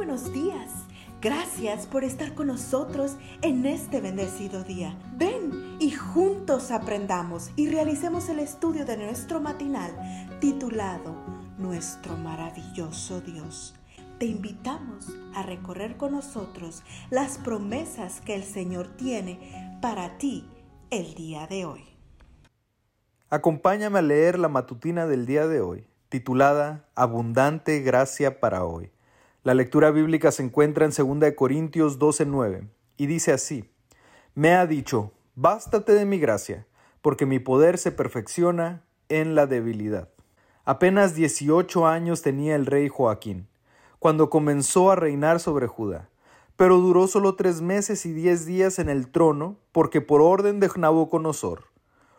buenos días. Gracias por estar con nosotros en este bendecido día. Ven y juntos aprendamos y realicemos el estudio de nuestro matinal titulado Nuestro maravilloso Dios. Te invitamos a recorrer con nosotros las promesas que el Señor tiene para ti el día de hoy. Acompáñame a leer la matutina del día de hoy, titulada Abundante Gracia para hoy. La lectura bíblica se encuentra en 2 Corintios 12:9 y dice así, Me ha dicho, bástate de mi gracia, porque mi poder se perfecciona en la debilidad. Apenas 18 años tenía el rey Joaquín, cuando comenzó a reinar sobre Judá, pero duró solo tres meses y diez días en el trono, porque por orden de Nabucodonosor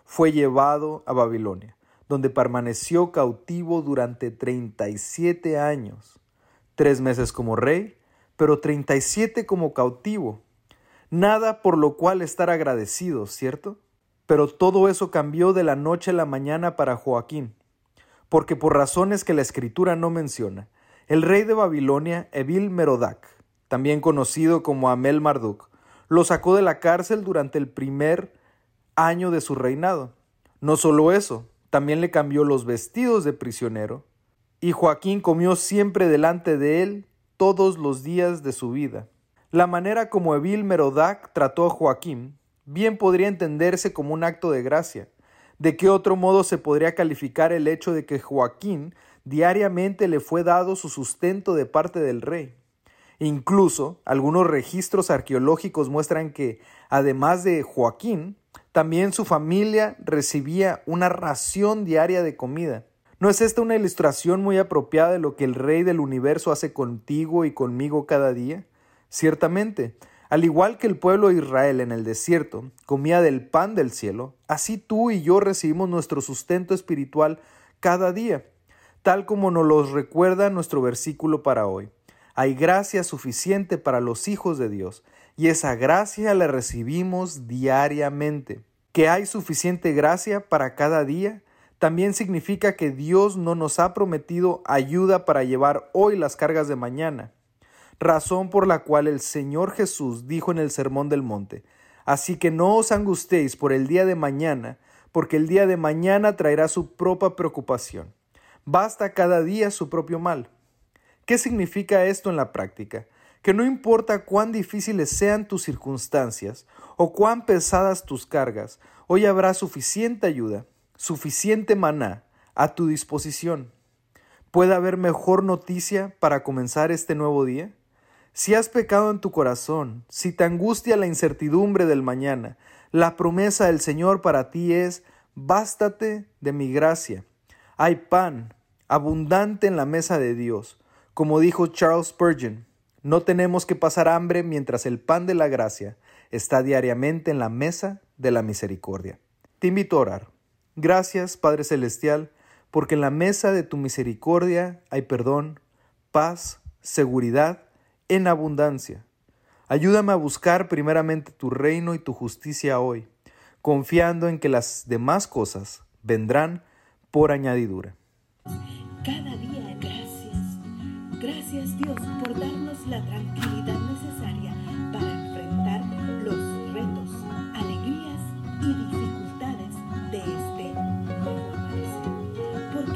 fue llevado a Babilonia, donde permaneció cautivo durante 37 años tres meses como rey, pero treinta y siete como cautivo. Nada por lo cual estar agradecido, ¿cierto? Pero todo eso cambió de la noche a la mañana para Joaquín, porque por razones que la escritura no menciona, el rey de Babilonia, Evil Merodac, también conocido como Amel Marduk, lo sacó de la cárcel durante el primer año de su reinado. No solo eso, también le cambió los vestidos de prisionero y Joaquín comió siempre delante de él todos los días de su vida. La manera como Evil Merodac trató a Joaquín bien podría entenderse como un acto de gracia. ¿De qué otro modo se podría calificar el hecho de que Joaquín diariamente le fue dado su sustento de parte del rey? Incluso algunos registros arqueológicos muestran que, además de Joaquín, también su familia recibía una ración diaria de comida. ¿No es esta una ilustración muy apropiada de lo que el Rey del universo hace contigo y conmigo cada día? Ciertamente, al igual que el pueblo de Israel en el desierto comía del pan del cielo, así tú y yo recibimos nuestro sustento espiritual cada día, tal como nos lo recuerda nuestro versículo para hoy. Hay gracia suficiente para los hijos de Dios, y esa gracia la recibimos diariamente. ¿Que hay suficiente gracia para cada día? También significa que Dios no nos ha prometido ayuda para llevar hoy las cargas de mañana, razón por la cual el Señor Jesús dijo en el Sermón del Monte, Así que no os angustéis por el día de mañana, porque el día de mañana traerá su propia preocupación. Basta cada día su propio mal. ¿Qué significa esto en la práctica? Que no importa cuán difíciles sean tus circunstancias o cuán pesadas tus cargas, hoy habrá suficiente ayuda suficiente maná a tu disposición. ¿Puede haber mejor noticia para comenzar este nuevo día? Si has pecado en tu corazón, si te angustia la incertidumbre del mañana, la promesa del Señor para ti es, bástate de mi gracia. Hay pan abundante en la mesa de Dios. Como dijo Charles Spurgeon, no tenemos que pasar hambre mientras el pan de la gracia está diariamente en la mesa de la misericordia. Te invito a orar. Gracias, Padre Celestial, porque en la mesa de tu misericordia hay perdón, paz, seguridad en abundancia. Ayúdame a buscar primeramente tu reino y tu justicia hoy, confiando en que las demás cosas vendrán por añadidura. Cada día gracias. Gracias Dios por darnos la tranquilidad